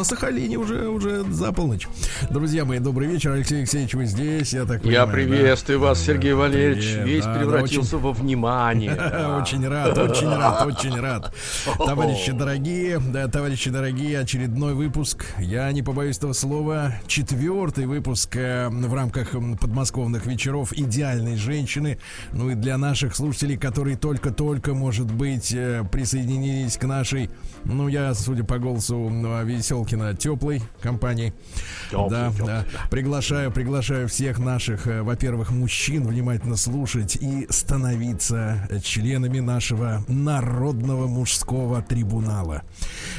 На, Сахалине уже уже за полночь. Друзья мои, добрый вечер, Алексей Алексеевич, вы здесь, я так Я понимаю, приветствую да? вас, Сергей Валерьевич. Привет, Весь да, да, превратился очень- во внимание. Очень рад, очень рад, очень рад. Товарищи дорогие, да, товарищи дорогие, очередной выпуск. Я не побоюсь этого слова. Четвертый выпуск э, в рамках подмосковных вечеров идеальной женщины. Ну и для наших слушателей, которые только-только, может быть, э, присоединились к нашей, ну я, судя по голосу м, Веселкина, теплой компании. Да, да. Приглашаю, приглашаю всех наших, э, во-первых, мужчин внимательно слушать и становиться э, членами нашего народного мужского трибунала.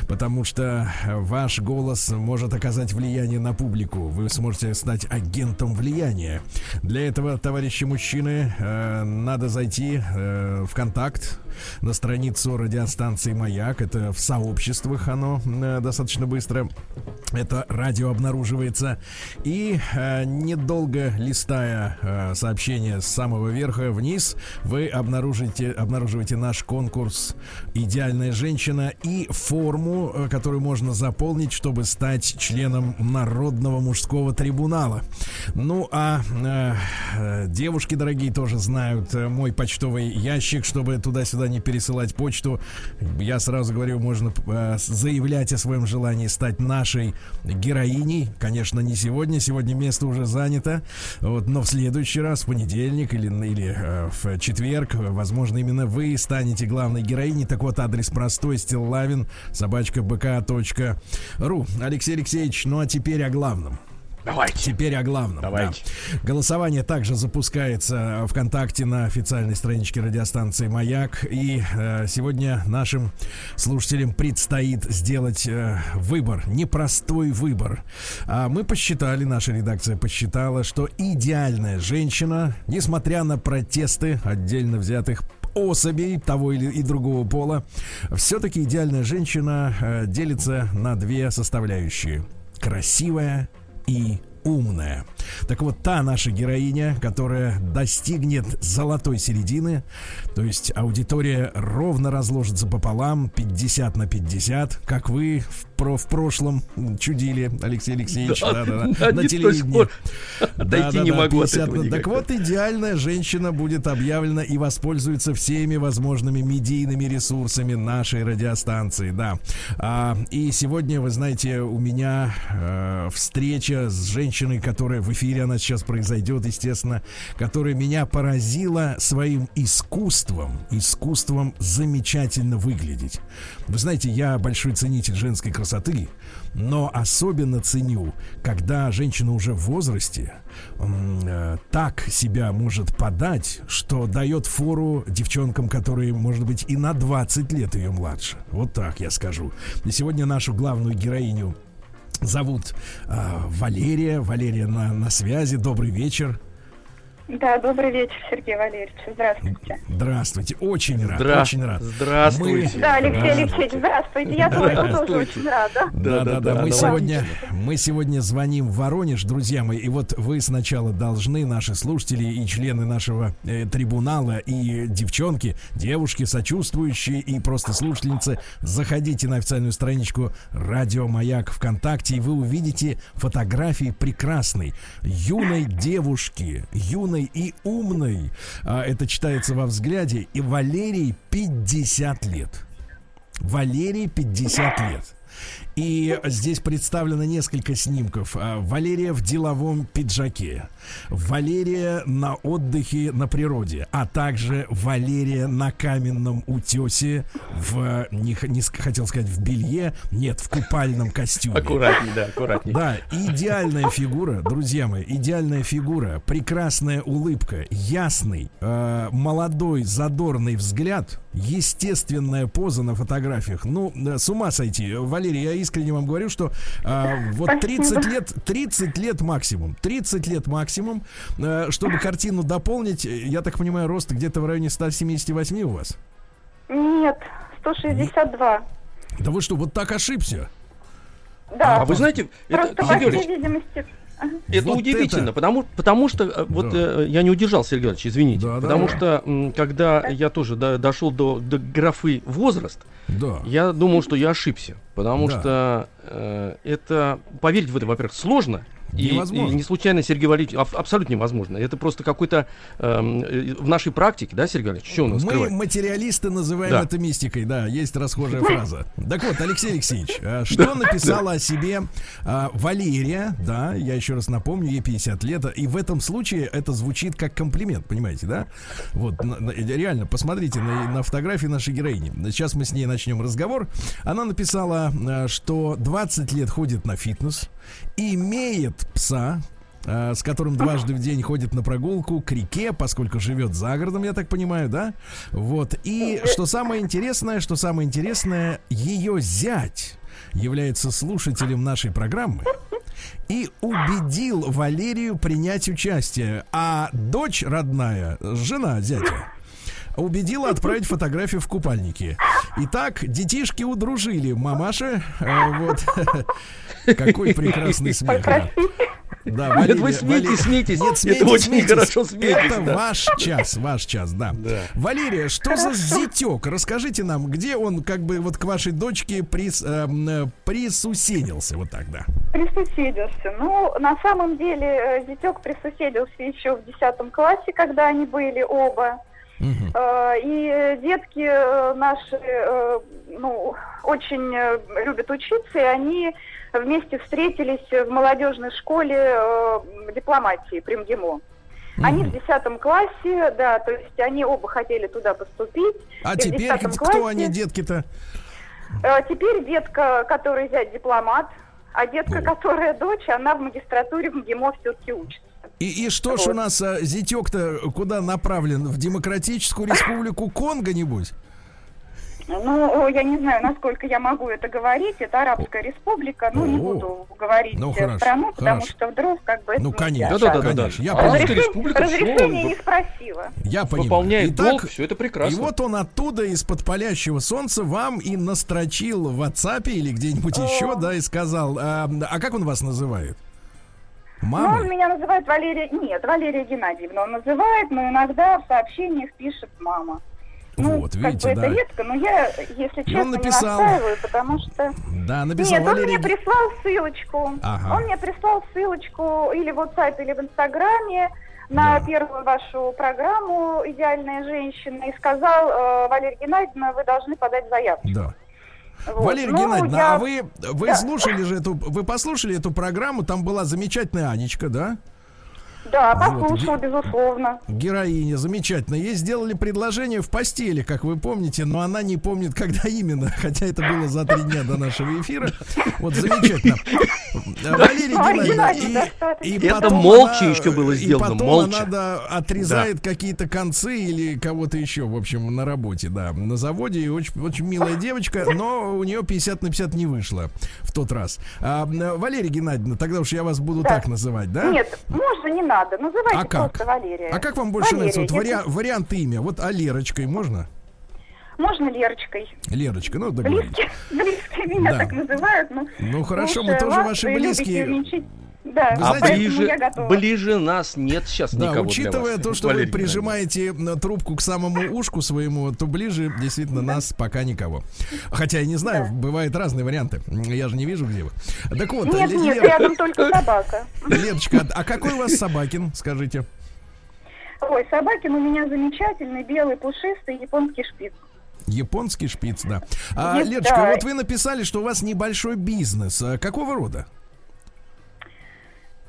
Потому что э, ваш голос может оказать влияние на публику. Вы сможете стать агентом влияния. Для этого, товарищи мужчины, надо зайти в контакт на страницу радиостанции «Маяк». Это в сообществах оно э, достаточно быстро. Это радио обнаруживается. И э, недолго листая э, сообщение с самого верха вниз, вы обнаружите, обнаруживаете наш конкурс «Идеальная женщина» и форму, которую можно заполнить, чтобы стать членом Народного мужского трибунала. Ну, а девушки, дорогие, тоже знают мой почтовый ящик, чтобы туда-сюда не пересылать почту. Я сразу говорю, можно э, заявлять о своем желании стать нашей героиней. Конечно, не сегодня, сегодня место уже занято. Вот, но в следующий раз, в понедельник или, или э, в четверг, возможно, именно вы станете главной героиней. Так вот, адрес простой, стиллавин, собачка. Алексей Алексеевич, ну а теперь о главном. Давайте. Теперь о главном. Давайте. да. Голосование также запускается ВКонтакте на официальной страничке радиостанции «Маяк». И э, сегодня нашим слушателям предстоит сделать э, выбор, непростой выбор. А мы посчитали, наша редакция посчитала, что идеальная женщина, несмотря на протесты отдельно взятых особей того или и другого пола, все-таки идеальная женщина э, делится на две составляющие. Красивая и умная. Так вот, та наша героиня, которая достигнет золотой середины, то есть аудитория ровно разложится пополам, 50 на 50, как вы в, про, в прошлом чудили, Алексей Алексеевич, Да, да-да-да, да, на телевидении. Дойти не Да-да-да, могу от 50 этого на- никак. Так вот, идеальная женщина будет объявлена и воспользуется всеми возможными медийными ресурсами нашей радиостанции, да. А, и сегодня, вы знаете, у меня э, встреча с женщиной, которая в эфире, она сейчас произойдет, естественно, которая меня поразила своим искусством, искусством замечательно выглядеть. Вы знаете, я большой ценитель женской красоты, но особенно ценю, когда женщина уже в возрасте э, так себя может подать, что дает фору девчонкам, которые, может быть, и на 20 лет ее младше. Вот так я скажу. И сегодня нашу главную героиню зовут э, Валерия. Валерия на, на связи. Добрый вечер. Да, добрый вечер, Сергей Валерьевич. Здравствуйте. Здравствуйте. Очень рад. Здра- Очень рад. Здравствуйте. Да, Алексей. Алексеевич, здравствуйте. Я тоже, тоже Здравствуйте. очень рада. Да, да, да. Да-да-да, Мы давайте. сегодня, мы сегодня звоним в Воронеж, друзья мои. И вот вы сначала должны, наши слушатели и члены нашего э, трибунала, и девчонки, девушки, сочувствующие и просто слушательницы, заходите на официальную страничку Радио Маяк ВКонтакте, и вы увидите фотографии прекрасной юной девушки, юной и умной. А, это читается во взгляде. И Валерий 50 лет. Валерий 50 лет. И здесь представлено несколько снимков. А, Валерия в деловом пиджаке. Валерия на отдыхе на природе. А также Валерия на каменном утесе. В, не, не хотел сказать в белье. Нет, в купальном костюме. Аккуратней, да, аккуратней. Да, идеальная фигура, друзья мои, идеальная фигура, прекрасная улыбка, ясный, э, молодой, задорный взгляд, естественная поза на фотографиях. Ну, с ума сойти. Валерий, я искренне вам говорю, что а, вот Спасибо. 30 лет, 30 лет максимум, 30 лет максимум, э, чтобы картину дополнить, я так понимаю, рост где-то в районе 178 у вас? Нет, 162. Да вы что, вот так ошибся? Да. А вы знаете, это, Просто, по Сергей всей видимости... это Вот удивительно, это. потому, потому что э, вот Да. э, я не удержал, Сергей Иванович, извините. Да, да, потому да. что м, когда я тоже до- дошел до, до графы возраст, Да. я думал, что я ошибся. Потому Да. что э, это поверить в это, во-первых, сложно. И, и Невозможно. не случайно Сергей Валерьевич аб- абсолютно невозможно. Это просто какой-то эм, э, в нашей практике, да, Сергей Валерьевич, что у нас Мы скрывать? материалисты называем Да. это мистикой, да, есть расхожая фраза. Так вот, Алексей Алексеевич, а, что написала о себе а, Валерия, да, я еще раз напомню, ей 50 лет, и в этом случае это звучит как комплимент, понимаете, да? Вот, на- реально, посмотрите на, на фотографии нашей героини. Сейчас мы с ней начнем разговор. Она написала, что 20 лет ходит на фитнес, имеет пса, э, с которым дважды в день ходит на прогулку к реке, поскольку живет за городом, я так понимаю, да? Вот. И что самое интересное, что самое интересное, ее зять является слушателем нашей программы и убедил Валерию принять участие. А дочь родная, жена зятя, убедила отправить фотографию в купальнике. Итак, детишки удружили. Мамаша, э, вот. Какой прекрасный смех. да. Да, Нет, Валерия, вы смейтесь, Валерия- смейтесь. Нет, Это смейтесь, очень смейтесь. хорошо смейтесь, Это да. ваш час, ваш час, да. Да. Валерия, что за зятек? Расскажите нам, где он как бы вот к вашей дочке прис, эм, э, присуседился, вот так, да. Присуседился. Ну, на самом деле, э, зятек присуседился еще в 10 классе, когда они были оба. Э, И детки э, наши, э, ну, очень любят учиться, и они вместе встретились в молодежной школе дипломатии при МГИМО. Они в 10 классе, да, то есть они оба хотели туда поступить. А И теперь 10 кто классе- они, детки-то? Теперь детка, которая зять дипломат, а детка, которая дочь, она в магистратуре в МГИМО все-таки учится. И, и что ж Вот. у нас а, зятек-то куда направлен? В Демократическую Республику Конго, нибудь? Ну, я не знаю, насколько я могу это говорить. Это Арабская республика. Ну, не буду говорить Ну, э, хорошо, страну, потому хорошо. что вдруг как бы это Ну, нельзя. конечно, Да-да-да-да. конечно, я А понимаю. Арабская Разрешение, республика, разрешение всё, не спросила. Я понимаю. Выполняет Итак, долг, все это прекрасно. И вот он оттуда, из-под палящего солнца, вам и настрочил в WhatsApp или где-нибудь еще, да, и сказал, а, а как он вас называет? Ну, он меня называет Валерия... Нет, Валерия Геннадьевна он называет, но иногда в сообщениях пишет мама. Ну, Вот, как видите, бы это да. редко, но я, если честно, написал. не настаиваю, потому что... Да, написал Нет, он Валерий. мне прислал ссылочку. Ага. Он мне прислал ссылочку или в WhatsApp, или в Инстаграме на Да. первую вашу программу «Идеальная женщина» и сказал, э, Валерия Геннадьевна, вы должны подать заявку. Да. Вот. Валерия Ну, Геннадьевна, я- а вы, вы Да. слушали же эту, вы послушали эту программу, там была замечательная Анечка, да? Да, Вот, послушала, безусловно. Героиня, замечательно. Ей сделали предложение в постели, как вы помните, но она не помнит, когда именно, хотя это было за три дня до нашего эфира. Вот замечательно. Валерия Геннадьевна, и, и Это потом молча она- еще было И сделано, потом молча. она да, отрезает какие-то концы или кого-то еще, в общем, на работе, да, на заводе. И очень, очень милая девочка, но у нее 50 на 50 не вышло в тот раз. А, Валерия Геннадьевна, тогда уж я вас буду Да. так называть, да? Нет, можно не надо, называйте А как? просто Валерия. А как вам больше Валерия, нравится? Вот если- вариа- вариант имя. Вот а Лерочкой можно? Можно Лерочкой. Лерочка, ну договорились. Близкие, близкие меня Да. так называют. Ну, Ну, хорошо, мы тоже ваши близкие. Да, Вы А ближе, я готова. ближе нас нет сейчас Да, никого учитывая для вас, то, что вы Валерий прижимаете м, трубку к самому ушку своему, то ближе действительно нас пока никого. Хотя я не знаю, Да. бывают разные варианты. Я же не вижу, где вы. Так вот, Нет, нет, Лер- рядом только собака. Лерочка, а какой у вас собакин, скажите? Ой, собакин у меня замечательный, белый, пушистый, японский шпиц. Японский шпиц, да. А, Лерочка, да. вот вы написали, что у вас небольшой бизнес. А Какого рода?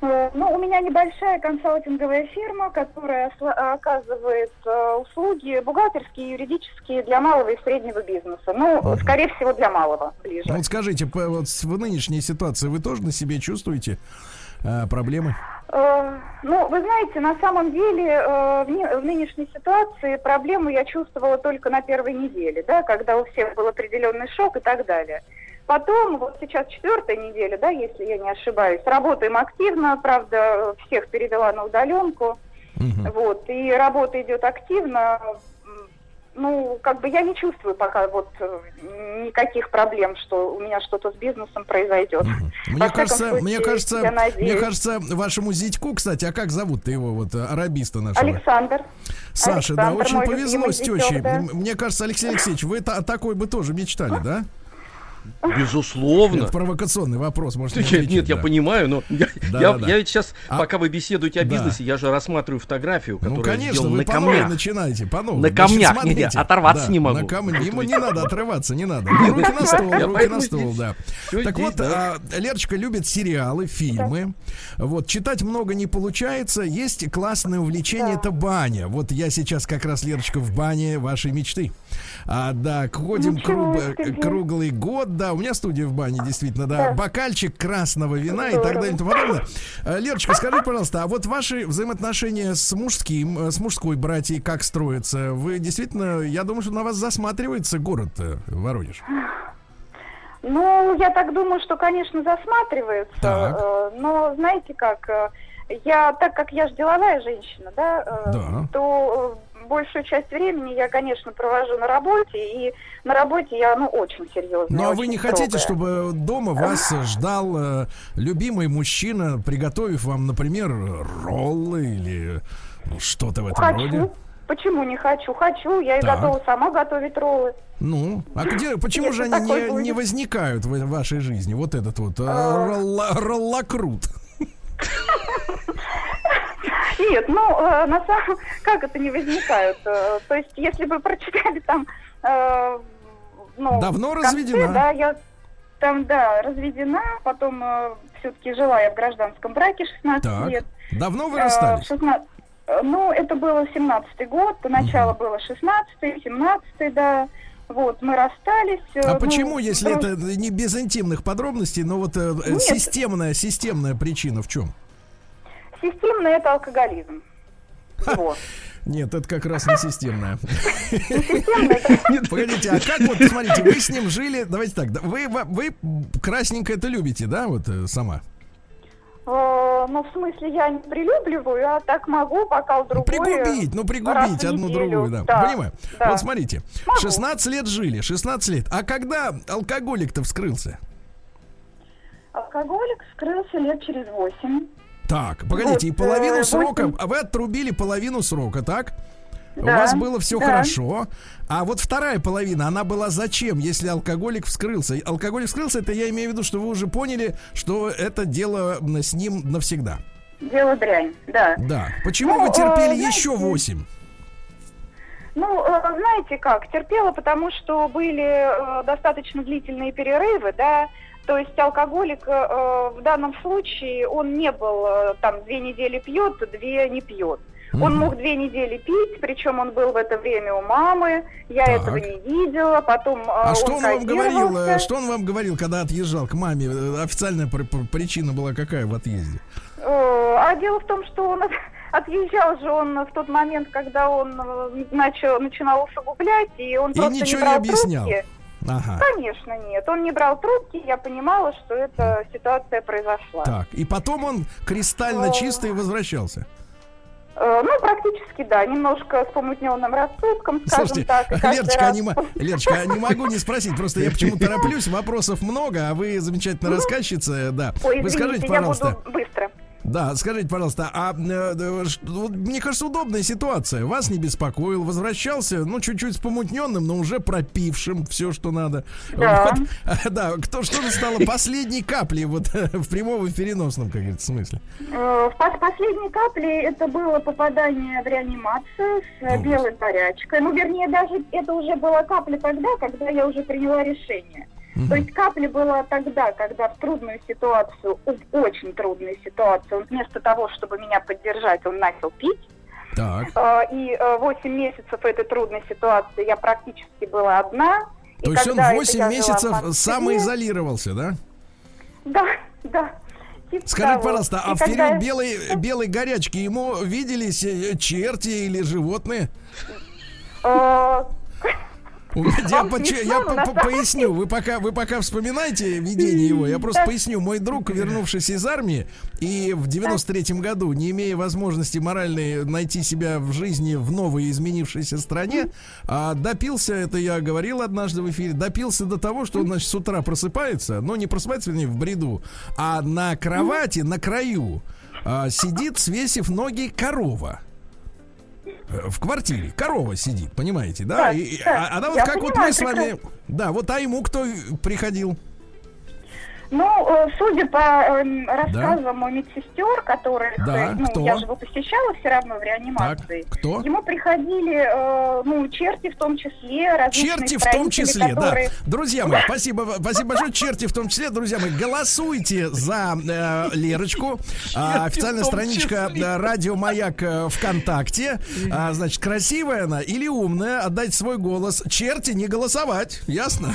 Э, Ну, у меня небольшая консалтинговая фирма, которая осла- оказывает э, услуги бухгалтерские юридические для малого и среднего бизнеса. Ну, скорее всего, для малого ближе. Ну, вот скажите, по- вот в нынешней ситуации вы тоже на себе чувствуете а, проблемы? Э, Ну, вы знаете, на самом деле э, в, не- в нынешней ситуации проблему я чувствовала только на первой неделе, да, когда у всех был определенный шок и так далее. Потом, вот сейчас четвертая неделя, да, если я не ошибаюсь, работаем активно, правда, всех перевела на удаленку, Мгм. вот, и работа идет активно. Ну, как бы я не чувствую пока вот э, никаких проблем, что у меня что-то с бизнесом произойдет. Мгм. Мне кажется, случае, мне кажется, мне кажется, вашему зятьку, кстати, а как зовут-то его, вот, э, арабиста нашего? Александр. Саша, да, Александр, очень мой повезло с тещей. да. Мне кажется, Алексей Алексеевич, вы та- такой бы тоже мечтали, да? Безусловно. Это провокационный вопрос, может, не Нет, нет, отвечать, я да. понимаю, но я, Да, я- да, я ведь сейчас, А- пока вы беседуете о Да. бизнесе, я же рассматриваю фотографию, которая Ну, конечно, сделана вы на камнях. начинаете, по новой. На Значит, камнях. смотрите. Не-не, оторваться не могу. На камне. Ему не надо отрываться, не надо. Руки на стол, Я руки на стол, да. Так вот, а, Лерочка любит сериалы, фильмы. Вот, читать много не получается. Есть классное увлечение, это баня. Вот я сейчас как раз, Лерочка, в бане вашей мечты. А, да, ходим круг- себе. круглый год, да, у меня студия в бане, действительно, да, Да. бокальчик красного вина и так Здорово. далее и тому подобное. Э, Лерочка, скажите, пожалуйста, а вот ваши взаимоотношения с мужским, э, с мужской братьей как строятся? Вы действительно, я думаю, что на вас засматривается город э, Воронеж. Ну, я так думаю, что, конечно, засматривается. Так. э, Но знаете как, э, я, так как я же деловая женщина, да, э, Да. то э, большую часть времени я, конечно, провожу на работе, и на работе я, ну, очень серьезная. Ну а вы не хотите, строгая. чтобы дома вас э, ждал э, любимый мужчина, приготовив вам, например, роллы или ну, что-то в этом Хочу. роде? Почему не хочу? Хочу, я и Так. готова сама готовить роллы. Ну, а где, почему Если же они не, будет. не возникают в вашей жизни? Вот этот вот э, А. роллокрут. Нет, ну, э, на самом... Как это не возникают? Э, То есть, если бы прочитали там... э, ну, Давно конце, разведена? Да, я там, да, разведена, потом все-таки жила я в гражданском браке 16 Так, лет. давно вы Э, расстались? 16 э, Ну, это было 17-й год, начало было 16-й, 17-й, да. Вот, мы расстались. э, А ну, почему, если друж- это не без интимных подробностей, но вот э, э, Нет. системная, системная причина в чем? Системно это алкоголизм. Вот. Нет, это как раз не системная. Системно это... Погодите, а как вот, смотрите, вы с ним жили, давайте так, вы, вы красненько это любите, да, вот э, сама? Э, Ну, в смысле, я не прилюбливаю, а так могу, бокал другой. пригубить, ну, пригубить одну неделю. другую, да. Да, Понимаю. да. Вот смотрите, Могу. 16 лет жили, 16 лет. А когда алкоголик-то вскрылся? Алкоголик скрылся лет через восемь. Так, погодите, и половину э, срока, восемь. а вы отрубили половину срока, так? У Да, вас было все да. хорошо. А вот вторая половина, она была зачем, если алкоголик вскрылся? Алкоголик вскрылся, это я имею в виду, что вы уже поняли, что это дело с ним навсегда. Дело дрянь, да. Да. Почему Ну, вы терпели э, еще восемь? Ну, э, знаете как, терпела, потому что были э, достаточно длительные перерывы, да, то есть алкоголик э, э, в данном случае, он не был э, там две недели пьет, две не пьет. Он Мгм. мог две недели пить, причем он был в это время у мамы, я Так. этого не видела, потом э, А что он вам говорил? э. Что он вам говорил, когда отъезжал к маме? Официальная пр- пр- причина была какая в отъезде? А дело в том, что он от- отъезжал же он в тот момент, когда он начал, начинал усугублять, и он И просто ничего не не брал объяснял. трубки. Ага. Конечно, нет. Он не брал трубки, я понимала, что эта ситуация произошла. Так, и потом он кристально О. чистый возвращался. Э, ну, практически, да, немножко с помутненным рассудком, скажем Слушайте, так. Лерочка, раз- не, мо- Лерочка, а не могу не спросить, просто я почему тороплюсь, вопросов много, а вы замечательная рассказчица, да. Ой, Вы извините, скажите, я пожалуйста, буду быстро. Да, скажите, пожалуйста, а э, э, вот мне кажется, удобная ситуация. Вас не беспокоил, возвращался, ну, чуть-чуть с помутненным, но уже пропившим все, что надо. Да. Вот. Да, кто что же стало последней каплей вот в прямом и переносном, как говорится, смысле? Э, В последней капле это было попадание в реанимацию с э, Ну, белой горячкой. Ну, вернее, даже это уже была капля тогда, когда я уже приняла решение. То есть капля была тогда, когда в трудную ситуацию, в очень трудную ситуацию, вместо того, чтобы меня поддержать, он начал пить. Так. Э, И 8 месяцев этой трудной ситуации я практически была одна. И То есть он когда это 8 я жила в месяцев самоизолировался, да? Да, да. Типа Скажите, того. пожалуйста, а И в когда период белой, белой горячки ему виделись э, черти или животные? Я, смешно, я по- по- поясню, вы пока, вы пока вспоминаете видение его, я просто поясню. Мой друг, вернувшись из армии, и в 93-м году, не имея возможности моральной найти себя в жизни в новой изменившейся стране, а, допился, это я говорил однажды в эфире, допился до того, что он, значит, с утра просыпается, но не просыпается, вернее, в бреду, а на кровати, на краю, а, сидит, свесив ноги корова. В квартире корова сидит, понимаете, да? Так, И- так, а- она вот я как вот понимаю мы с вами, да, вот а ему кто приходил? Ну, э, судя по эм, рассказам медсестер, которых, Да, ну, кто? я же его посещала все равно в реанимации. Так, кто? Ему приходили, э, ну, черти в том числе, различные Черти в том числе, которые... да. Друзья мои, спасибо, спасибо большое. Черти в том числе, друзья мои, голосуйте за э, Лерочку. А, официальная страничка числе. Радио Маяк э, ВКонтакте. А, значит, красивая она или умная, отдать свой голос. Черти не голосовать, ясно?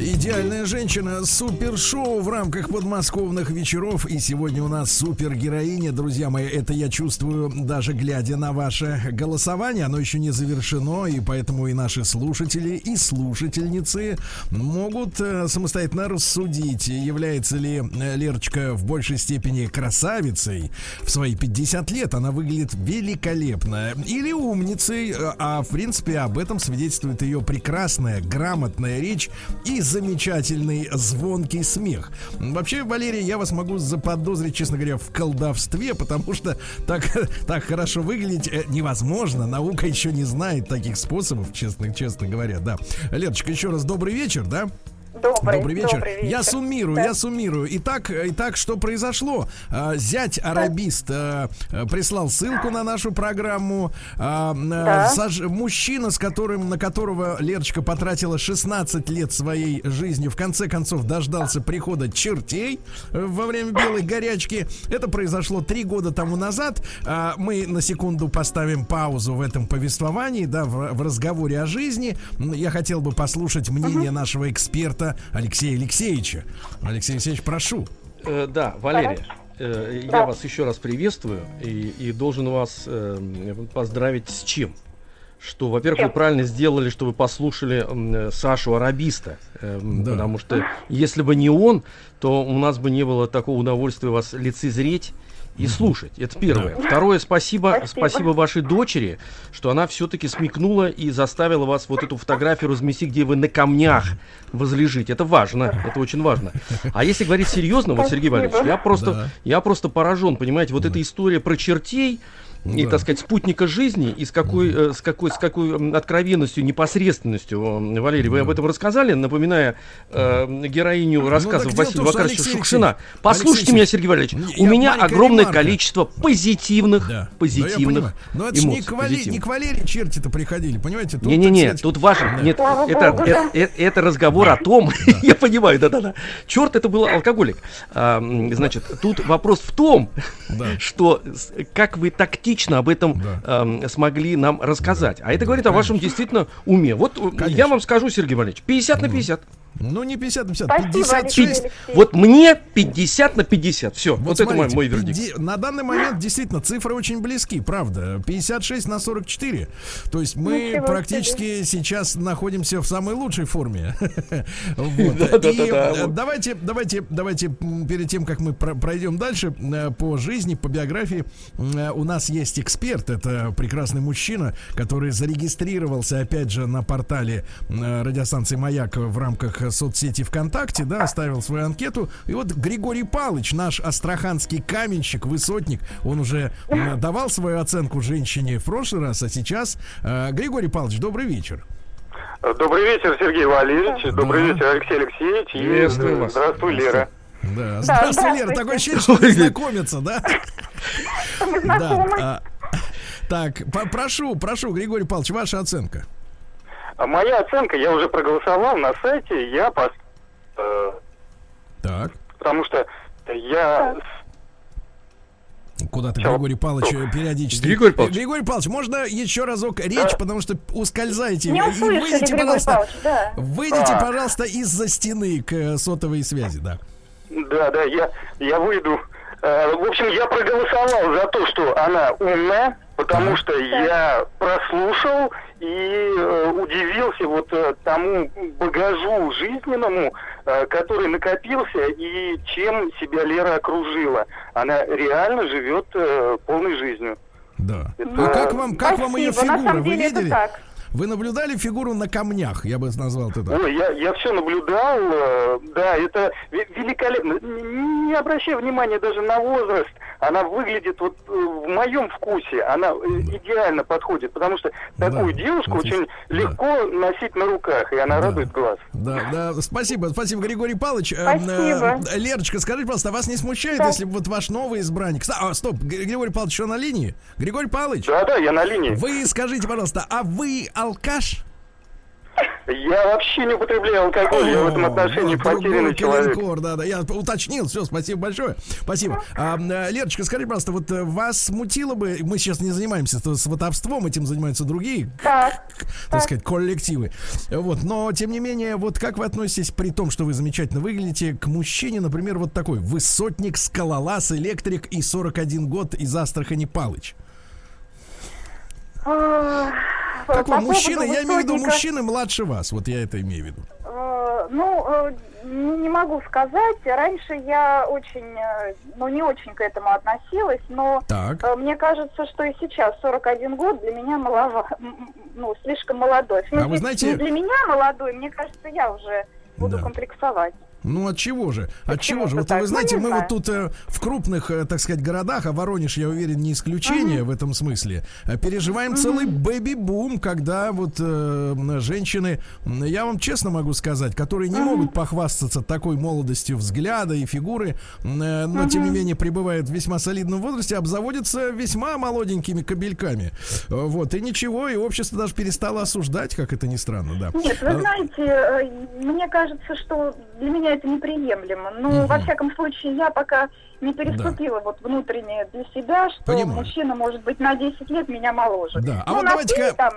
Идеальная женщина. Супершоу в рамках подмосковных вечеров. И сегодня у нас супергероиня. Друзья мои, это я чувствую, даже глядя на ваше голосование. Оно еще не завершено, и поэтому и наши слушатели, и слушательницы могут э, самостоятельно рассудить, является ли э, Лерочка в большей степени красавицей. В свои 50 лет она выглядит великолепно. Или умницей, а в принципе об этом свидетельствует ее прекрасная, грамотная речь и замечательный звонкий смех. Вообще, Валерий, я вас могу заподозрить, честно говоря, в колдовстве, потому что так, так хорошо выглядеть э, невозможно. Наука еще не знает таких способов, честно, честно говоря, да. Лерочка, еще раз добрый вечер, да? Добрый, Добрый вечер. добрый вечер. Я суммирую, Да. я суммирую. Итак, итак, что произошло? А, Зять арабист а, а, прислал ссылку на нашу программу. А, а, Да. сож- Мужчина, с которым, на которого Лерочка потратила 16 лет своей жизни, в конце концов дождался прихода чертей э, во время белой горячки. Это произошло три года тому назад. А, Мы на секунду поставим паузу в этом повествовании, да, в, разговоре о жизни. Я хотел бы послушать мнение нашего эксперта Алексея Алексеевича. Алексей Алексеевич, прошу. Э, да, Валерия, э, я Да. вас еще раз приветствую и, и должен вас э, поздравить с чем? Что, во-первых, вы правильно сделали, что вы послушали э, Сашу Арабиста. э, Да. Потому что если бы не он, то у нас бы не было такого удовольствия вас лицезреть и слушать. Это первое. Второе, спасибо, Спасибо. спасибо вашей дочери, что она все-таки смекнула и заставила вас вот эту фотографию разместить, где вы на камнях возлежите. Это важно, это очень важно. А если говорить серьезно, вот Сергей. Валерьевич, я просто, Да. я просто поражен, понимаете, вот эта история про чертей и, Да. так сказать, спутника жизни, и с какой, э, с какой, с какой откровенностью, непосредственностью, Валерий, вы об этом рассказали, напоминая э, героиню рассказов Ну, так дело в Василия Вакаровича Шукшина. Послушайте Алексей меня, Сергей Валерьевич, Я у меня огромное ремарка. количество позитивных, Да. Да, я позитивных понимаю. Но это же не эмоций, к, Вале- не к Валерии черти-то приходили, понимаете? Тут, Не-не-не, тут важно. Да. Нет, это, это, да. э- это разговор о том, я понимаю, да-да-да. Черт, это был алкоголик. А, значит, тут вопрос в том, Да. что как вы тактично об этом Да. ам, смогли нам рассказать. А это говорит о вашем действительно уме. Вот э, Конечно. я вам скажу, Сергей Валерьевич, 50 на 50. Ну, не 50 на 50, Спасибо, 56. Алексей. Вот мне 50 на 50. Все, вот, это мой, смотрите, мой вердикт. На данный момент действительно цифры очень близки, правда. 56 на 44. То есть мы Ничего практически сейчас находимся в самой лучшей форме. Вот. Э, Давайте, давайте, давайте перед тем, как мы про- пройдем дальше э, по жизни, по биографии, э, у нас есть эксперт. Это прекрасный мужчина, который зарегистрировался, опять же, на портале радиостанции «Маяк» в рамках соцсети ВКонтакте, да, оставил свою анкету. И вот Григорий Палыч, наш астраханский каменщик, высотник, он уже э, давал свою оценку женщине в прошлый раз, а сейчас... э, Григорий Павлович, добрый вечер. Добрый вечер, Сергей Валерьевич. Добрый Да. вечер, Алексей Алексеевич. И Приветствую вас. Здравствуй, Лера. Да, здравствуй, Лера. Такое ощущение, что вы знакомятся, да? Мы Да. знакомы. а, Так, прошу, прошу, Григорий Павлович, ваша оценка. А Моя оценка, я уже проголосовал на сайте, я пос- э, Так. потому что я Куда-то. Григорий Павлович периодически. Григорий Павлович. Григорий Павлович, можно еще разок речь, потому что ускользаете. Не И услышали, выйдите, Григорий пожалуйста, Павлович, да. выйдите, А. пожалуйста, из-за стены к э, сотовой связи, да. Да, да, я, я выйду. Э, В общем, я проголосовал за то, что она умная, потому что я прослушал и э, удивился вот э, тому багажу жизненному, э, который накопился и чем себя Лера окружила. Она реально живет э, полной жизнью. Да. Это- А как вам, как вам ее Спасибо, на фигура? самом Вы деле это видели? Вы наблюдали фигуру на камнях, я бы назвал это так. Ой, я, я все наблюдал, э, да, это ве- великолепно. Не обращая внимания даже на возраст, она выглядит вот э, в моем вкусе, она э, идеально подходит, потому что Да, такую девушку вот очень да. легко носить на руках, и она Да. радует глаз. Да, да, спасибо, спасибо, Григорий Павлович. Э, Спасибо. Лерочка, скажите, пожалуйста, а вас не смущает, Да. если вот ваш новый избранник... А, стоп, Григорий Павлович еще на линии? Григорий Павлович, Да-да, я на линии. вы скажите, пожалуйста, а вы алкаш? Я вообще не употребляю алкоголь, я в этом отношении вот потерянный человек. калинкор, да, да, я уточнил, все, спасибо большое, спасибо. А, Лерочка, скажите, пожалуйста, вот э, вас смутило бы, мы сейчас не занимаемся с сватовством, этим занимаются другие, Так. так сказать, коллективы. Вот, но тем не менее, вот как вы относитесь при том, что вы замечательно выглядите, к мужчине, например, вот такой высотник, скалолаз, электрик и 41 год из Астрахани Палыч? По Какой поводу мужчина? Я имею в виду мужчины младше вас. Вот я это имею в виду. э, Ну, э, не могу сказать. Раньше я очень, э, ну, не очень к этому относилась, но Так. мне кажется, что и сейчас 41 год для меня малова, ну, слишком молодой. А вы знаете- не для меня молодой, мне кажется, я уже буду Да. комплексовать. Ну от чего же? От чего же? Вот так? вы знаете, мы знаю. вот тут э, в крупных, э, так сказать, городах, а Воронеж, я уверен, не исключение в этом смысле, э, переживаем целый бэби-бум, когда вот э, женщины, я вам честно могу сказать, которые не могут похвастаться такой молодостью взгляда и фигуры, э, но тем не менее пребывают в весьма солидном возрасте, обзаводятся весьма молоденькими кабельками. Э, Вот, и ничего, и общество даже перестало осуждать, как это ни странно, да. Нет, вы Э, знаете, мне кажется, что для меня это неприемлемо. Ну, Мгм. во всяком случае, я пока не переступила вот внутреннее для себя, что Понимаю. мужчина может быть на 10 лет меня моложе. Да, а Ну, вот давайте-ка-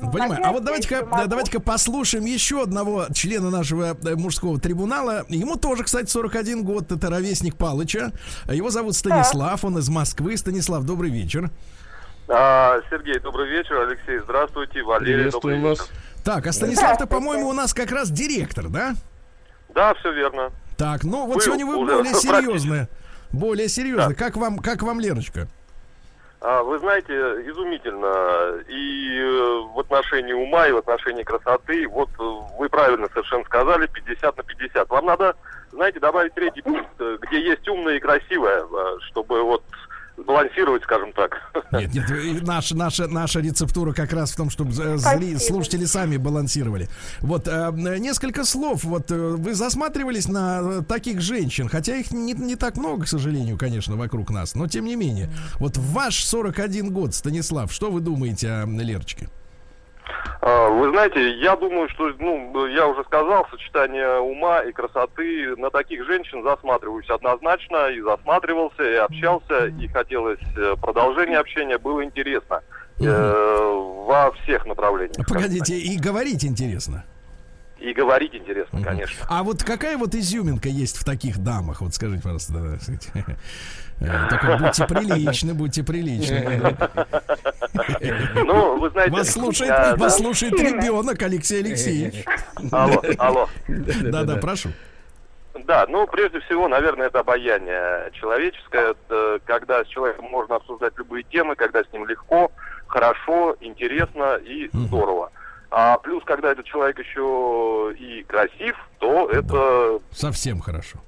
ну, Понимаю. А вот давайте-ка, давайте-ка послушаем еще одного члена нашего э, мужского трибунала. Ему тоже, кстати, 41 год. Это ровесник Палыча. Его зовут Станислав. Он из Москвы. Станислав, добрый вечер. А, Сергей, добрый вечер. Алексей, здравствуйте. Валерий, добрый вечер. вас. Так, а Станислав-то, по-моему, у нас как раз директор, да? Да, все верно. Так, ну вот Был сегодня вы уже, более серьезные. Более серьезно. Как вам, как вам, Лерочка? А, вы знаете, изумительно. И э, в отношении ума, и в отношении красоты. Вот э, вы правильно совершенно сказали, 50 на 50. Вам надо, знаете, добавить третий пункт, э, где есть умное и красивое, э, чтобы вот балансировать, скажем так. Нет, нет, наша, наша, наша рецептура как раз в том, чтобы з- зри- Спасибо. слушатели сами балансировали. Вот э, несколько слов. Вот э, вы засматривались на э, таких женщин, хотя их не, не так много, к сожалению, конечно, вокруг нас, но тем не менее. Вот в ваш 41 год, Станислав, что вы думаете о Лерочке? А, Вы знаете, я думаю, что, ну, я уже сказал, сочетание ума и красоты на таких женщин засматриваюсь однозначно, и засматривался, и общался, и хотелось э, продолжения общения, было интересно э, во всех направлениях. Погодите, и говорить интересно. И говорить интересно, конечно. А вот какая вот изюминка есть в таких дамах? Вот скажите, пожалуйста, да. Э, будьте приличны, будьте приличны. Ну, вы знаете... Вас слушает, а, вас да. слушает ребенок Алексей Алексеевич. Алло, алло. Да-да, прошу. Да, ну, прежде всего, наверное, это обаяние человеческое, это когда с человеком можно обсуждать любые темы, когда с ним легко, хорошо, интересно и здорово. А плюс, когда этот человек еще и красив, то это, Совсем хорошо.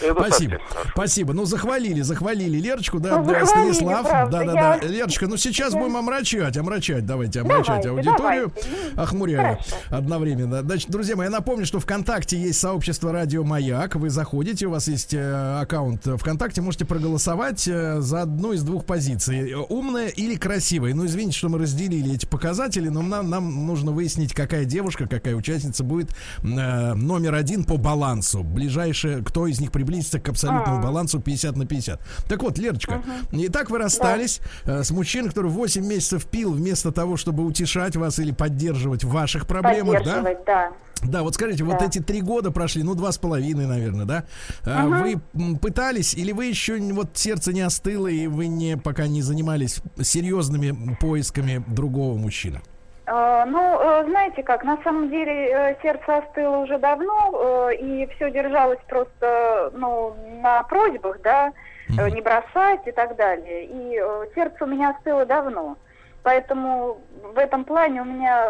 Это Спасибо. Спасибо. Ну, захвалили, захвалили Лерочку, да, Ну, захвалили, Станислав. правда. Да, да, Я- да. Лерочка, ну сейчас будем омрачать, омрачать. Давайте, омрачать Давайте, аудиторию. давайте. Хорошо. одновременно. Значит, друзья мои, я напомню, что ВКонтакте есть сообщество Радио Маяк. Вы заходите, у вас есть э, аккаунт ВКонтакте, можете проголосовать э, за одну из двух позиций. Умная или красивая. Ну, извините, что мы разделили эти показатели, но нам, нам нужно выяснить, какая девушка, какая участница будет э, номер один по балансу. Ближайшая, кто из них прибудет приблизиться к абсолютному А. балансу 50 на 50. Так вот, Лерочка, итак, вы расстались э, с мужчиной, который 8 месяцев пил вместо того, чтобы утешать вас или поддерживать в ваших проблемах, да? Да. Да, вот скажите, вот Да. эти три года прошли, ну, два с половиной, наверное, да? А, Вы пытались, или вы еще вот сердце не остыло, и вы не пока не занимались серьезными поисками другого мужчины? Э, Ну, э, знаете как, на самом деле э, сердце остыло уже давно, э, и все держалось просто, ну, на просьбах, да, э, не бросать и так далее. И сердце у меня остыло давно. Поэтому в этом плане у меня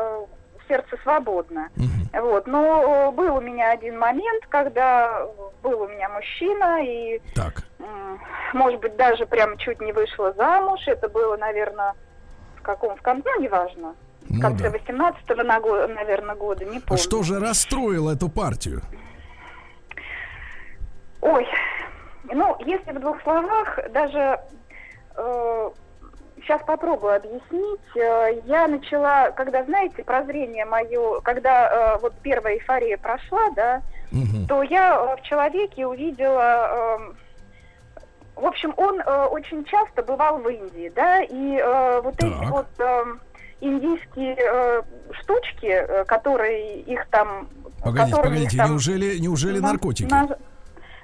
сердце свободно. Вот. Но был у меня один момент, когда был у меня мужчина, и Так. Может быть, даже прям чуть не вышла замуж. Это было, наверное, в каком, в конце, ну, неважно. Ну конце да. 18-го, наверное, года, не помню. что же расстроило эту партию? Ой, ну, если в двух словах, даже сейчас попробую объяснить. Э, я начала, когда, знаете, прозрение мое, когда э, вот первая эйфория прошла, да, Мгм. то я э, в человеке увидела... эм, в общем, он э, очень часто бывал в Индии, да, и э, вот эти Так. вот эм, индийские э, штучки, э, которые их там... Погодите, их погодите, там неужели, неужели на- наркотики? на-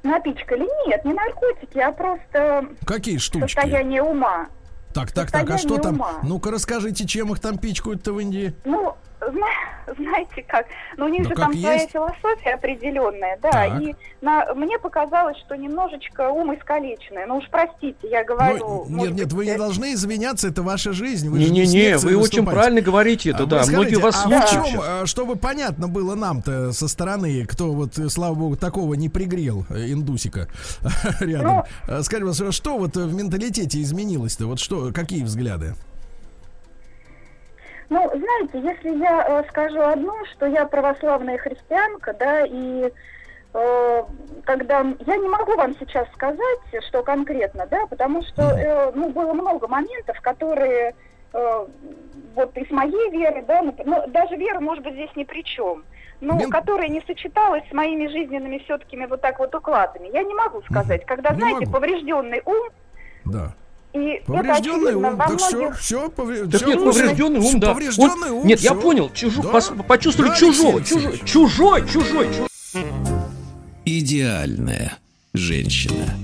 напичкали. Нет, не наркотики, а просто Какие штучки? состояние ума. Так, так, так, а что состояние там? ума. Ну-ка расскажите, чем их там пичкают-то в Индии? Ну, зна- знаете как, ну у них Да же там своя есть. философия определенная, да, Так. и на, мне показалось, что немножечко ум искалеченный. Ну уж простите, я говорю... Ну, нет, нет, быть, вы не должны извиняться, это ваша жизнь. Вы же с Не-не-не, лекцией вы очень правильно говорите это, А да. вы Многие скажите, вас а слушают в чем, а, чтобы понятно было нам-то со стороны, кто вот, э, слава богу, такого не пригрел, э, индусика рядом. А, Скажите, что вот в менталитете изменилось-то? Вот что, какие взгляды? Ну, знаете, если я э, скажу одно, что я православная христианка, да, и э, когда я не могу вам сейчас сказать, что конкретно, да, потому что э, ну было много моментов, которые э, вот из моей веры, да, ну, даже вера, может быть, здесь ни при чем, ну, Мен- которая не сочеталась с моими жизненными все-таки вот так вот укладами. Я не могу сказать, когда, Не знаете, могу. поврежденный ум, Да. И это Поврежденный очевидно ум, так все, все, Так нет, поврежденный ум, да. Поврежденный ум. Нет, я всё. понял. Чужо- Да. пос- почувствовали Да, чужого, чужой, чужой, чужой, чужой. Идеальная женщина.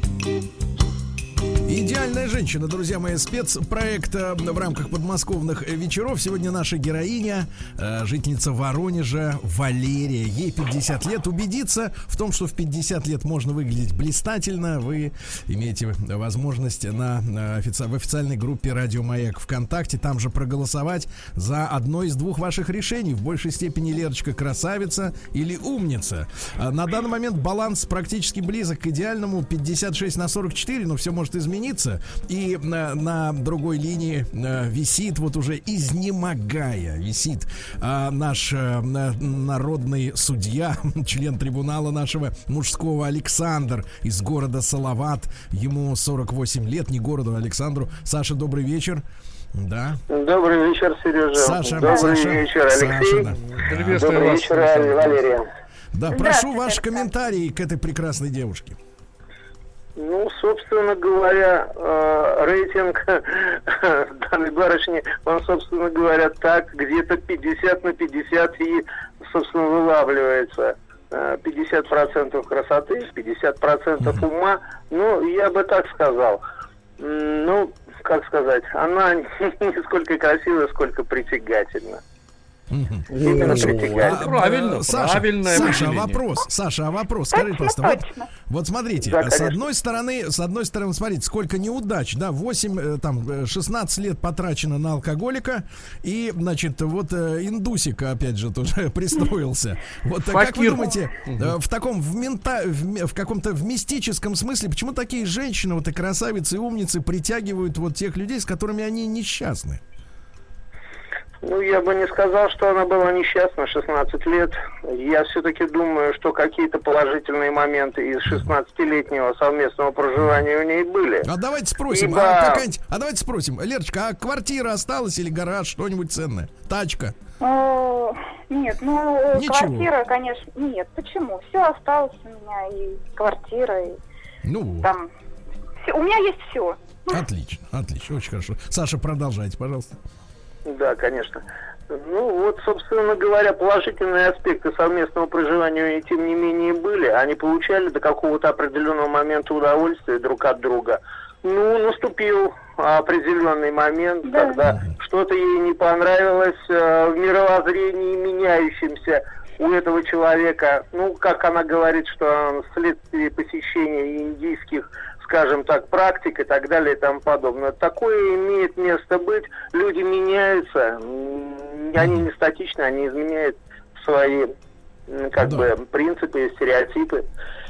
Идеальная женщина, друзья мои, спецпроект э, в рамках подмосковных э, вечеров. Сегодня наша героиня, э, жительница Воронежа Валерия. Ей 50 лет. Убедиться в том, что в 50 лет можно выглядеть блистательно, вы имеете возможность на, э, офици- в официальной группе Радио Маяк ВКонтакте. Там же проголосовать за одно из двух ваших решений. В большей степени Лерочка красавица или умница. А На данный момент баланс практически близок к идеальному 56 на 44, но все может измениться. И на, на другой линии э, висит, вот уже изнемогая, висит а, наш э, на- народный судья, член трибунала нашего мужского Александр из города Салават. Ему 48 лет, не городу, а Александру. Саша, добрый вечер. Да. Добрый вечер, Сережа. Саша, Добрый Саша, вечер, Алексей. Саша, да. Добрый вас. вечер, Александр. Валерия. Да, прошу Здравствуйте, ваш Александр. комментарий к этой прекрасной девушке. Ну, собственно говоря, э, рейтинг данной барышни, он, собственно говоря, так где-то 50 на 50 и, собственно, вылавливается. Э, 50% красоты, 50% ума. Ну, я бы так сказал. Ну, как сказать, она не сколько красивая, сколько притягательна. Правильно, э, Саша, правильное Саша, вопрос, Саша, а вопрос, скажи, Точно, пожалуйста, вот, смотрите, с одной стороны, с одной стороны, смотрите, сколько неудач, да, 8, э, там, э, 16 лет потрачено на алкоголика, и, значит, вот э, индусик, опять же, тоже пристроился. Вот а как вы думаете, э, в таком, в, мента, в, ме- в каком-то, в мистическом смысле, почему такие женщины, вот и красавицы, и умницы притягивают вот тех людей, с которыми они несчастны? Ну, я бы не сказал, что она была несчастна 16 лет. Я все-таки думаю, что какие-то положительные моменты из 16-летнего совместного проживания у ней были. А давайте спросим, Ибо- а какая-нибудь- а давайте спросим, Лерочка, а квартира осталась или гараж, что-нибудь ценное? Тачка? Э, Нет, ну, Ничего. квартира, конечно, нет. Почему? Все осталось у меня, и квартира, и Ну, там... всё- у меня есть все. отлично, отлично, очень хорошо. Саша, продолжайте, пожалуйста. Да, конечно. Ну, вот, собственно говоря, положительные аспекты совместного проживания и тем не менее были. Они получали до какого-то определенного момента удовольствие друг от друга. Ну, наступил определенный момент, Да. когда что-то ей не понравилось э, в мировоззрении меняющемся у этого человека. Ну, как она говорит, что вследствие посещения индийских скажем так, практик и так далее и тому подобное. Такое имеет место быть. Люди меняются, они не статичны, они изменяют свои как Да. бы принципы, стереотипы.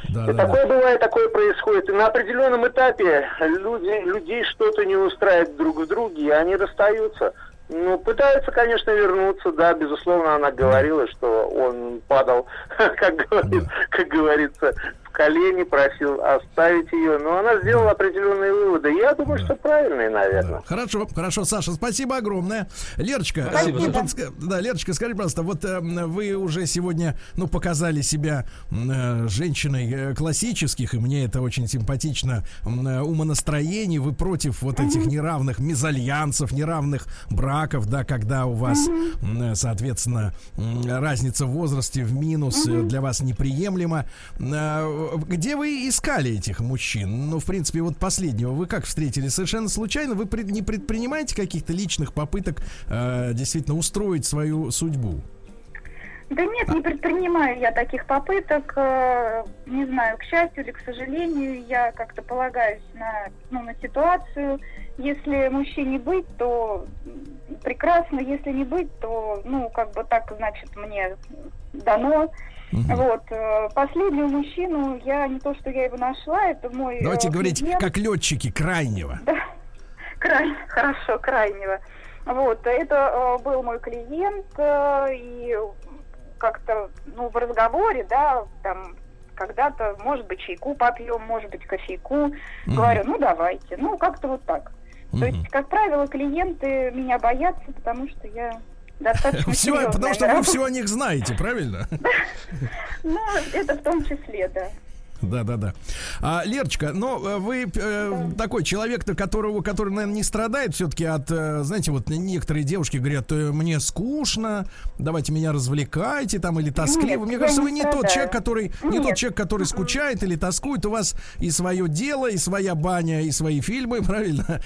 Да, И да, да. такое бывает, такое происходит. И на определенном этапе люди, людей что-то не устраивает друг в друге, и они расстаются. Ну, пытаются, конечно, вернуться, да, безусловно, она говорила, что он падал, как, говорит- как говорится, колени, просил оставить ее, но она сделала определенные выводы. Я думаю, Да. что правильные, наверное. Да. Хорошо, хорошо, Саша, спасибо огромное. Лерочка, э, Спасибо. подска- да, Лерочка, скажи, пожалуйста, вот э, вы уже сегодня, ну, показали себя э, женщиной э, классических, и мне это очень симпатично, э, умонастроений. Вы против вот этих неравных мезальянсов, неравных браков, да, когда у вас, э, соответственно, разница в возрасте в минус э, для вас неприемлема. Э, Где вы искали этих мужчин? Ну, в принципе, вот последнего вы как встретили? Совершенно случайно? Вы пред- не предпринимаете каких-то личных попыток э, действительно устроить свою судьбу? Да нет, не предпринимаю я таких попыток. э, Не знаю, к счастью или к сожалению, я как-то полагаюсь на, ну, на ситуацию. Если мужчине быть, то прекрасно. Если не быть, то, ну, как бы так, значит, мне дано. Мгм. Вот. э, Последнего мужчину, я не то, что я его нашла, это мой... э, Давайте говорить, клиент. как летчики крайнего. Да, край, хорошо, крайнего. Вот, это э, был мой клиент, э, и как-то, ну, в разговоре, да, там, когда-то, может быть, чайку попьем, может быть, кофейку. Говорю, ну, давайте. Ну, как-то вот так. То Мгм. есть, как правило, клиенты меня боятся, потому что я достаточно Все, серьезная потому что вы все о них знаете, правильно? Ну, это в том числе, да. Да, да, да. А, Лерочка, но э, вы э, такой человек-то, которого, который, наверное, не страдает все-таки от, э, знаете, вот некоторые девушки говорят, «Э, мне скучно, давайте меня развлекайте там или тоскливо. Нет, Мне кажется, не вы не тот страдаю. человек, который, не Нет. тот человек, который скучает или тоскует. У вас и свое дело, и своя баня, и свои фильмы, правильно?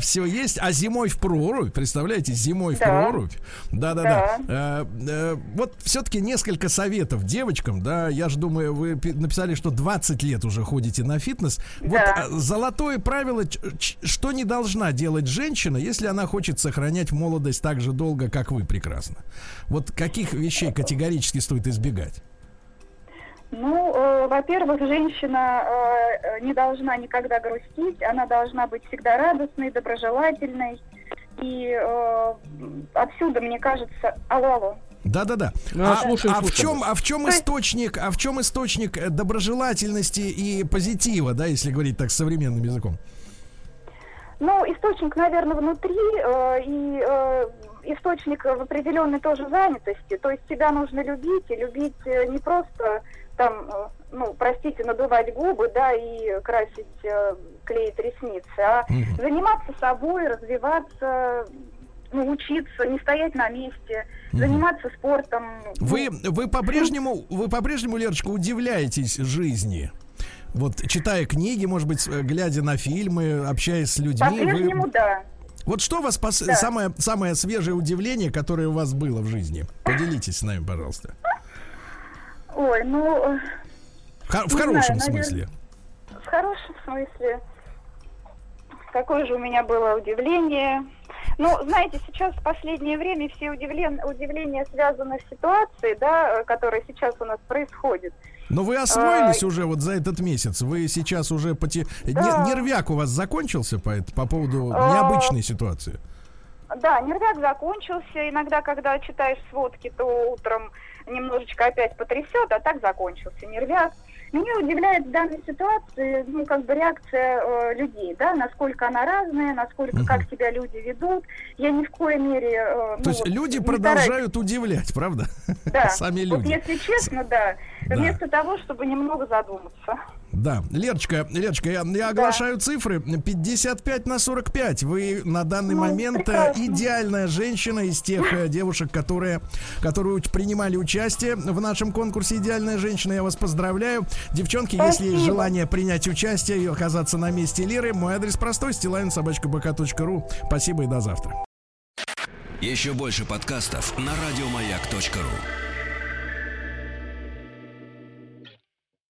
все есть. А зимой в прорубь, представляете, зимой в Да. прорубь. Да, да, да. Э, э, Вот все-таки несколько советов девочкам, да, я же думаю, вы пи- написали, что 20 лет уже ходите на фитнес. Вот Да. э, золотое правило, что не должна делать женщина, если она хочет сохранять молодость так же долго, как вы прекрасно. Вот каких вещей категорически стоит избегать? Ну, э, во-первых, женщина э, э, не должна никогда грустить, она должна быть всегда радостной, доброжелательной. И э, отсюда, мне кажется, алло, алло. Да-да-да. Ну, а, слушаем, а в чем, а в чем источник, а в чем источник э, доброжелательности и позитива, да, если говорить так современным языком? Ну, источник, наверное, внутри, э, и э, источник в определенной тоже занятости. То есть себя нужно любить, и любить э, не просто там, э, ну, простите, надувать губы, да, и красить, э, клеить ресницы, а Мгм. заниматься собой, развиваться, ну, учиться, не стоять на месте, заниматься спортом. Вы, Ну, вы по-прежнему, вы по-прежнему, Лерочка, удивляетесь жизни. Вот читая книги, может быть, э, глядя на фильмы, общаясь с людьми, По-прежнему, вы... да. Вот что у вас пос- Да. самое самое свежее удивление, которое у вас было в жизни? Поделитесь с нами, пожалуйста. Ой, ну, В, в хорошем знаю, наверное. смысле. В хорошем смысле. Какое же у меня было удивление. Ну, знаете, сейчас в последнее время все удивлен... удивления связаны с ситуацией, да, которая сейчас у нас происходит. Но вы освоились А, уже вот за этот месяц. Вы сейчас уже поте... Да. Не- нервяк у вас закончился по, по поводу А, необычной ситуации. Да, нервяк закончился. Иногда, когда читаешь сводки, то утром немножечко опять потрясет, а так закончился нервяк. Меня удивляет в данной ситуации, ну, как бы реакция э, людей, да, насколько она разная, насколько, Мгм. как себя люди ведут. Я ни в коей мере... э, ну, То есть вот люди продолжают удивлять, правда? Да. Сами Вот люди. если честно, да. Да. Вместо того, чтобы немного задуматься. Да, Лерочка, Лерочка, я, я оглашаю цифры. 55 на 45. Вы на данный Ну, момент э, прекрасно. идеальная женщина из тех э, девушек, которые, которые принимали участие в нашем конкурсе «Идеальная женщина». Я вас поздравляю. Девчонки, если есть Спасибо. желание принять участие и оказаться на месте Леры, мой адрес простой, стилавин.собачка.бк.ру. Спасибо и до завтра. Еще больше подкастов на радиомаяк.ру.